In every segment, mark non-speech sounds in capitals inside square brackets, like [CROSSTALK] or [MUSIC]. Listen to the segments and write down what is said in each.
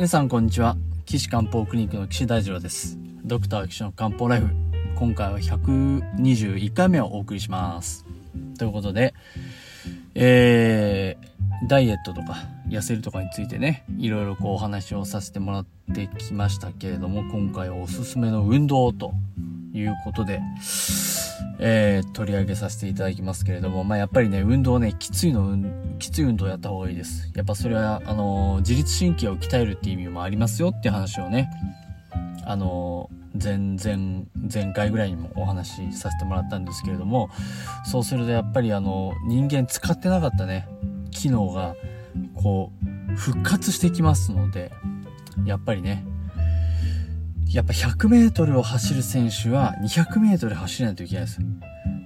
皆さんこんにちは。岸漢方クリニックの岸大二郎です。ドクター岸の漢方ライフ。今回は121回目をお送りします。ということでえー、ダイエットとか痩せるとかについてねいろいろこうお話をさせてもらってきましたけれども今回はおすすめの運動ということでえー、取り上げさせていただきますけれども、まあ、やっぱりね、運動ね、きついの、きつい運動をやった方がいいです。やっぱそれは、あのー、自律神経を鍛えるっていう意味もありますよっていう話をね、あのー、前、前、前回ぐらいにもお話しさせてもらったんですけれども、そうするとやっぱりあの、人間使ってなかったね、機能が、こう、復活してきますので、やっぱりね、やっぱ100メートルを走る選手は200メートル走らないといけないです。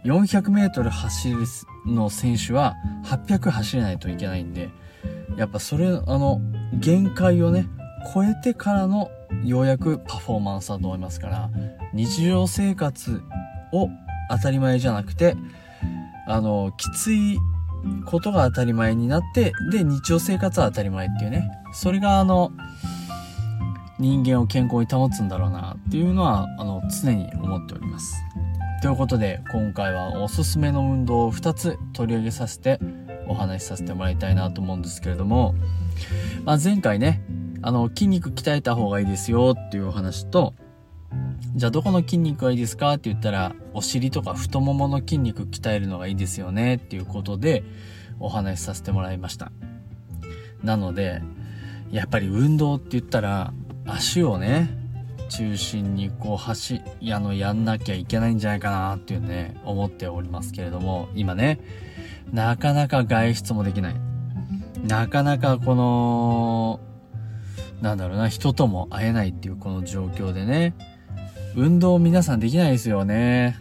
400メートル走るの選手は800走れないといけないんで、やっぱそれ、あの、限界をね、超えてからのようやくパフォーマンスだと思いますから、日常生活を当たり前じゃなくて、あの、きついことが当たり前になって、で、日常生活は当たり前っていうね、それがあの、人間を健康に保つんだろうなっていうのはあの常に思っております。ということで今回はおすすめの運動を2つ取り上げさせてお話しさせてもらいたいなと思うんですけれども、まあ、前回ねあの筋肉鍛えた方がいいですよっていうお話とじゃあどこの筋肉がいいですかって言ったらお尻とか太ももの筋肉鍛えるのがいいですよねっていうことでお話しさせてもらいましたなのでやっぱり運動って言ったら足をね中心にこう走あのやんなきゃいけないんじゃないかなっていうね思っておりますけれども今ねなかなか外出もできない。なかなかこのなんだろうな人とも会えないっていうこの状況でね運動皆さんできないですよね。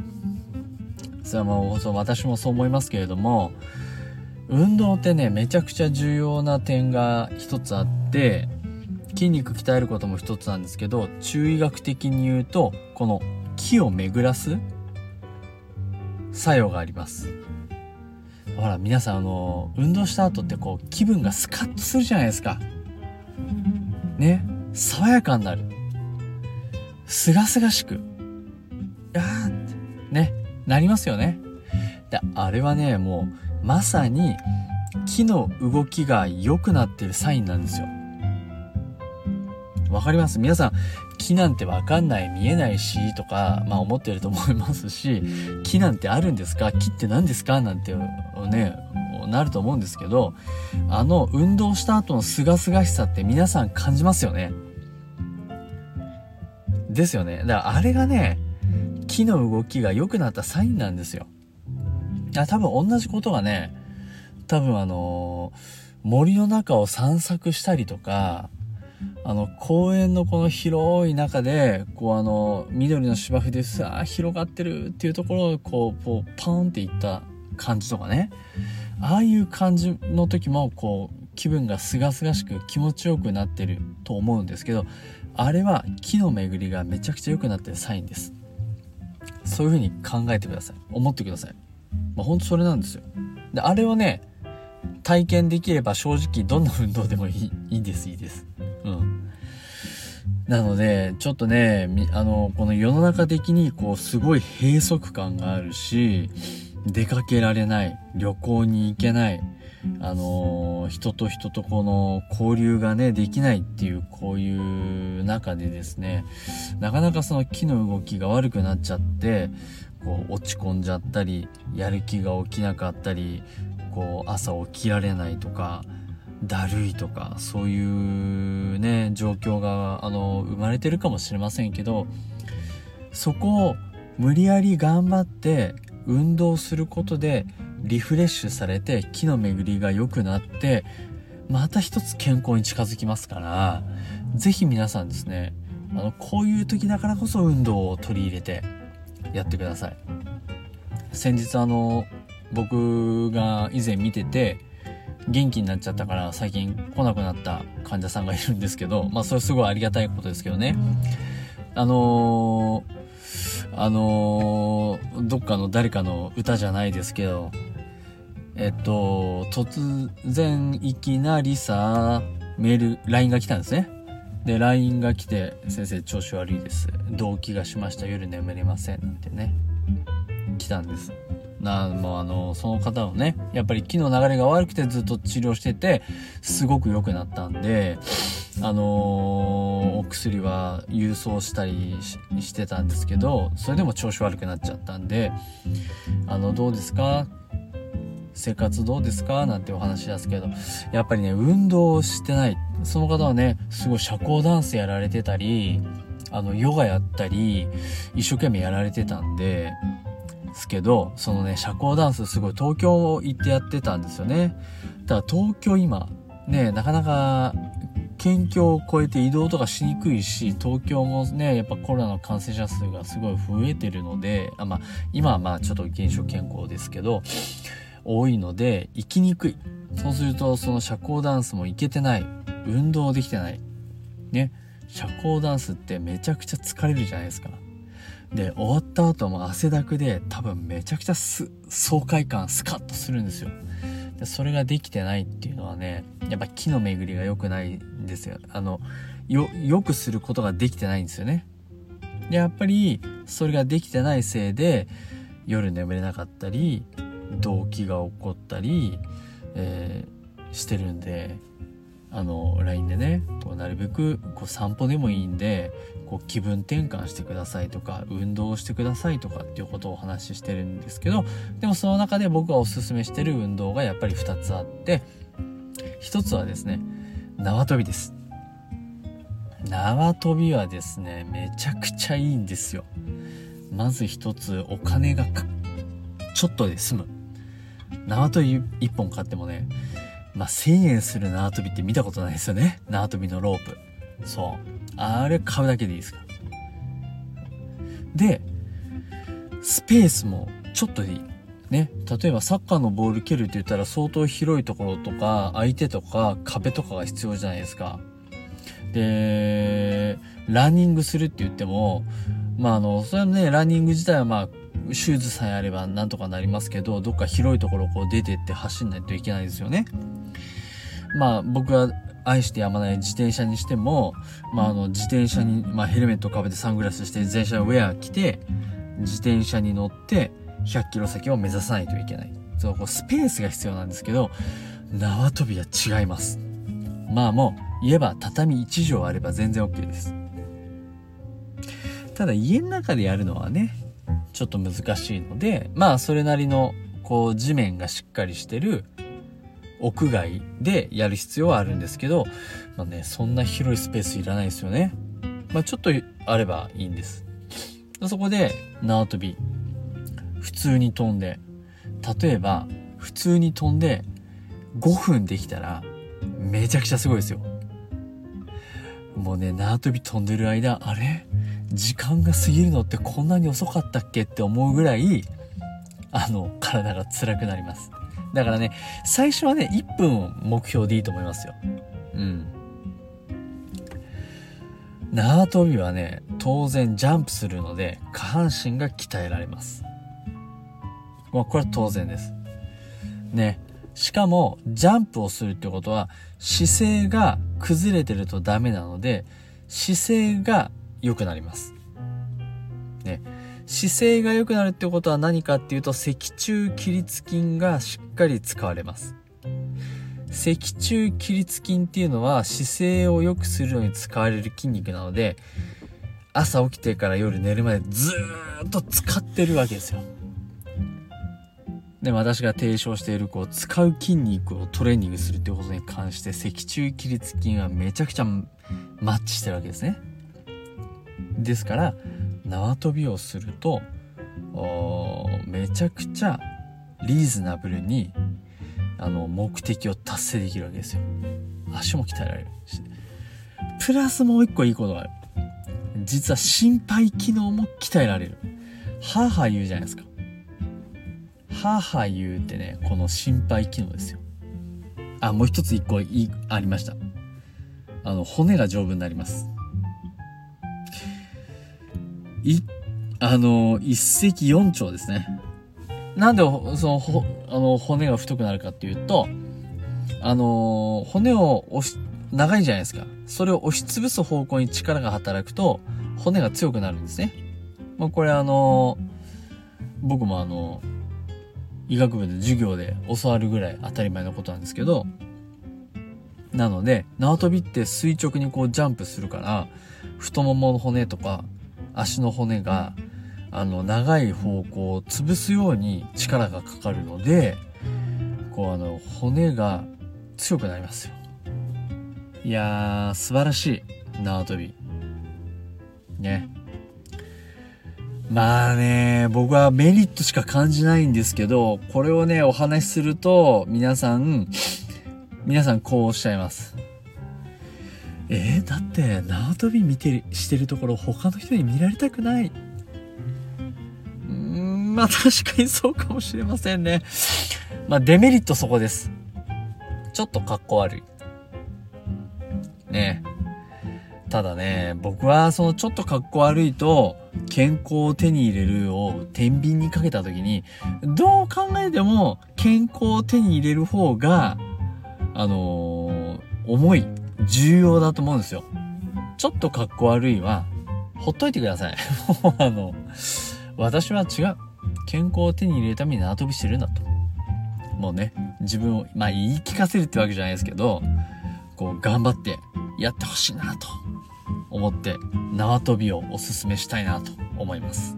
それはもうそう私もそう思いますけれども運動ってねめちゃくちゃ重要な点が一つあって筋肉鍛えることも一つなんですけど中医学的に言うとこの気を巡らす作用があります。ほら皆さんあの運動した後ってこう気分がスカッとするじゃないですか。ね。爽やかになる。すがすがしく。あーって。ね。なりますよね。であれはねもうまさに木の動きが良くなってるサインなんですよ。わかります皆さん、木なんてわかんない、見えないし、とか、まあ思ってると思いますし、木なんてあるんですか？木って何ですか？なんてね、なると思うんですけど、あの、運動した後の清々しさって皆さん感じますよね。ですよね。だからあれがね、木の動きが良くなったサインなんですよ。多分同じことがね、多分あの森の中を散策したりとか、あの、公園のこの広い中で、こうあの、緑の芝生でさあ広がってるっていうところを、こう、こう、パンっていった感じとかね。ああいう感じの時も、こう、気分がすがすがしく気持ちよくなってると思うんですけど、あれは木の巡りがめちゃくちゃ良くなってるサインです。そういう風に考えてください。思ってください。まあ、ほんとそれなんですよ。で、あれをね、体験できれば正直どんな運動でもいい、いいです、いいです。なので、ちょっとね、あの、この世の中的に、こう、すごい閉塞感があるし、出かけられない、旅行に行けない、あの人と人とこの交流がね、できないっていう、こういう中でですね、なかなかその木の動きが悪くなっちゃって、こう、落ち込んじゃったり、やる気が起きなかったり、こう、朝起きられないとか、だるいとかそういうね状況があの生まれてるかもしれませんけどそこを無理やり頑張って運動することでリフレッシュされて気の巡りが良くなってまた一つ健康に近づきますから是非皆さんですねあのこういう時だからこそ運動を取り入れてやってください。先日あの僕が以前見てて元気になっちゃったから最近来なくなった患者さんがいるんですけど、まあそれすごいありがたいことですけどね。あのー、あのー、どっかの誰かの歌じゃないですけど、えっと、突然いきなりさ、メール、LINE が来たんですね。で LINE が来て「先生調子悪いです。動悸がしました。夜眠れません」なんてね来たんですなもうあのその方はねやっぱり気の流れが悪くてずっと治療しててすごく良くなったんであのー、お薬は郵送したりしてたんですけどそれでも調子悪くなっちゃったんであのどうですか？生活どうですか？なんてお話ですけどやっぱりね運動してないその方はねすごい社交ダンスやられてたりあのヨガやったり一生懸命やられてたんでですけどそのね社交ダンスすごい東京行ってやってたんですよね。だから東京今ねなかなか県境を越えて移動とかしにくいし東京もねやっぱコロナの感染者数がすごい増えてるのであまあ今はまあちょっと減少健康ですけど多いので行きにくい。そうするとその社交ダンスも行けてない。運動できてない。ね。社交ダンスってめちゃくちゃ疲れるじゃないですか。で終わった後も汗だくで多分めちゃくちゃ爽快感スカッとするんですよ。でそれができてないっていうのはねやっぱ気の巡りが良くないんですよ。あのよ良くすることができてないんですよね。でやっぱりそれができてないせいで夜眠れなかったり動悸が起こったり、えー、してるんであの LINE でねこうなるべくこう散歩でもいいんでこう気分転換してくださいとか運動してくださいとかっていうことをお話ししてるんですけどでもその中で僕がおすすめしてる運動がやっぱり2つあって1つはですね縄跳びです。縄跳びはですねめちゃくちゃいいんですよ。まず1つお金がちょっとで済む。縄跳び1本買ってもねまあ、1000円する縄跳びって見たことないですよね。縄跳びのロープ。そう。あれ買うだけでいいですかで、スペースもちょっとでいい。ね。例えばサッカーのボール蹴るって言ったら相当広いところとか、相手とか壁とかが必要じゃないですか。で、ランニングするって言っても、まああの、それはね、ランニング自体はまあ、シューズさえあればなんとかなりますけど、どっか広いところをこう出てって走んないといけないですよね。まあ僕が愛してやまない自転車にしても、まああの自転車に、まあヘルメットをかぶってサングラスして自転車ウェア着て、自転車に乗って100キロ先を目指さないといけない。そうこうスペースが必要なんですけど、縄跳びは違います。まあもう言えば畳1畳あれば全然 OK です。ただ家の中でやるのはね、ちょっと難しいので、まあそれなりのこう地面がしっかりしてる屋外でやる必要はあるんですけど、まあね、そんな広いスペースいらないですよね。まあちょっとあればいいんです。そこで縄跳び、普通に飛んで、例えば普通に飛んで5分できたらめちゃくちゃすごいですよ。もうね、縄跳び飛んでる間、あれ？時間が過ぎるのってこんなに遅かったっけって思うぐらい、あの、体が辛くなります。だからね、最初はね、1分目標でいいと思いますよ。うん。縄跳びはね、当然ジャンプするので、下半身が鍛えられます。まあ、これは当然です。ね。しかも、ジャンプをするってことは、姿勢が崩れてるとダメなので、姿勢が良くなります。ね。姿勢が良くなるってことは何かっていうと、脊柱起立筋がしっかり使われます。脊柱起立筋っていうのは姿勢を良くするのに使われる筋肉なので、朝起きてから夜寝るまでずーっと使ってるわけですよ。で、私が提唱している、こう、使う筋肉をトレーニングするっていうことに関して、脊柱起立筋はめちゃくちゃマッチしてるわけですね。ですから縄跳びをするとめちゃくちゃリーズナブルにあの目的を達成できるわけですよ。足も鍛えられるし。プラスもう一個いいことがある。実は心肺機能も鍛えられる。はぁはぁ言うじゃないですか。はぁはぁ言うってねこの心肺機能ですよ。あもう一つ一個いありました。あの骨が丈夫になります。い、あの、一石四鳥ですね。なんで、その、ほ、あの、骨が太くなるかっていうと、あの、骨を押し、長いじゃないですか。それを押しつぶす方向に力が働くと、骨が強くなるんですね。まあ、これあの、僕もあの、医学部で授業で教わるぐらい当たり前のことなんですけど、なので、縄跳びって垂直にこうジャンプするから、太ももの骨とか足の骨が、あの、長い方向を潰すように力がかかるので、こうあの、骨が強くなりますよ。いやー、素晴らしい。縄跳び。ね。まあね、僕はメリットしか感じないんですけど、これをね、お話しすると、皆さん、皆さんこうおっしゃいます。えー、だって縄跳び見てるしてるところ他の人に見られたくない。うーんまあ確かにそうかもしれませんね。まあデメリットそこです。ちょっとかっこ悪い。ね。ただね僕はそのちょっとかっこ悪いと健康を手に入れるを天秤にかけた時にどう考えても健康を手に入れる方があのー、重い。重要だと思うんですよ。ちょっとかっこ悪いは、ほっといてください。も [LAUGHS] うあの、私は違う。健康を手に入れるために縄跳びしてるんだと。もうね、自分を、まあ言い聞かせるってわけじゃないですけど、こう頑張ってやってほしいなと思って、縄跳びをおすすめしたいなと思います。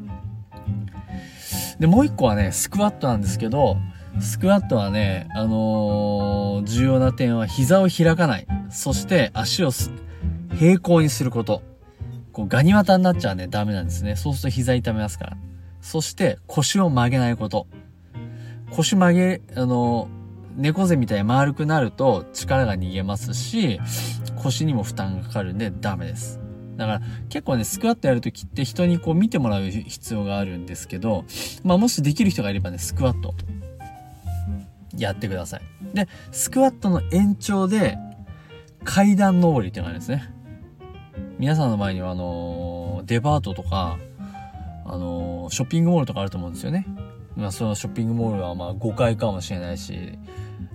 で、もう一個はね、スクワットなんですけど、スクワットはね、あのー、重要な点は膝を開かない。そして足を平行にすること。こうガニ股になっちゃうね、ダメなんですね。そうすると膝痛めますから。そして腰を曲げないこと。腰曲げ、あの、猫背みたいに丸くなると力が逃げますし、腰にも負担がかかるんでダメです。だから結構ね、スクワットやるときって人にこう見てもらう必要があるんですけど、まあもしできる人がいればね、スクワットやってください。で、スクワットの延長で階段登りっていうのがあるんですね。皆さんの前にはあのー、デパートとか、あのー、ショッピングモールとかあると思うんですよね。まあそのショッピングモールはまあ5階かもしれないし、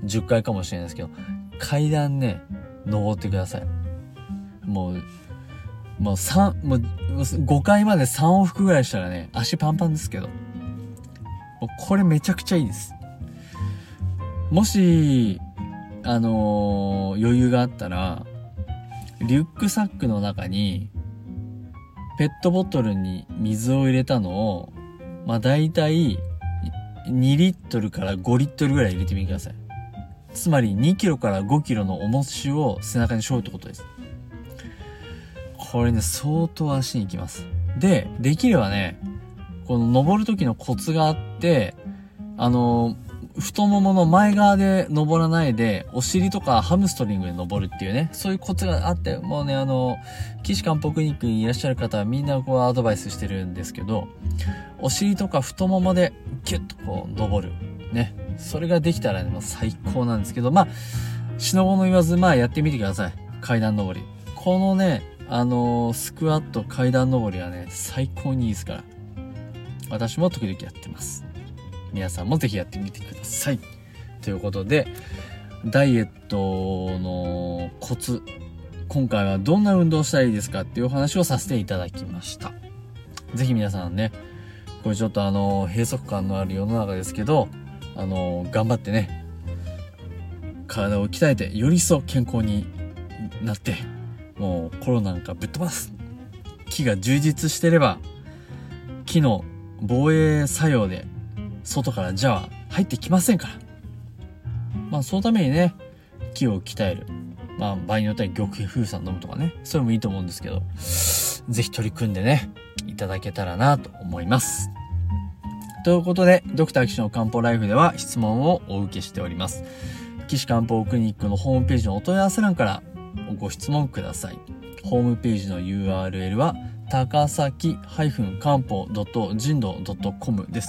10階かもしれないですけど、階段ね、登ってください。もう、もう3、もう5階まで3往復ぐらいしたらね、足パンパンですけど。これめちゃくちゃいいです。もし、あのー、余裕があったら、リュックサックの中に、ペットボトルに水を入れたのを、まあ大体、2リットルから5リットルぐらい入れてみてください。つまり2キロから5キロの重しを背中に背負うってことです。これね、相当足に行きます。で、できればね、この登る時のコツがあって、あのー、太ももの前側で登らないで、お尻とかハムストリングで登るっていうね、そういうコツがあって、もうね、あの、岸漢方クリニックにいらっしゃる方はみんなこうアドバイスしてるんですけど、お尻とか太ももでギュッとこう登る。ね。それができたらね、もう最高なんですけど、まあ、しのごの言わず、まあやってみてください。階段登り。このね、あのー、スクワット階段登りはね、最高にいいですから。私も時々やってます。皆さんもぜひやってみてください。ということで、ダイエットのコツ、今回はどんな運動したらいいですかっていうお話をさせていただきました。ぜひ皆さんね、これちょっとあの、閉塞感のある世の中ですけど、あの、頑張ってね、体を鍛えて、より一層健康になって、もうコロナなんかぶっ飛ばす。木が充実してれば、木の防衛作用で外からじゃあ入ってきませんから。まあそのためにね、気を鍛える。まあ場合によっては玉風酸飲むとかね、それもいいと思うんですけど、ぜひ取り組んでね、いただけたらなと思います。ということで、ドクター岸の漢方ライフでは質問をお受けしております。岸漢方クリニックのホームページのお問い合わせ欄からご質問ください。ホームページの URL は高崎漢方人道 .com です。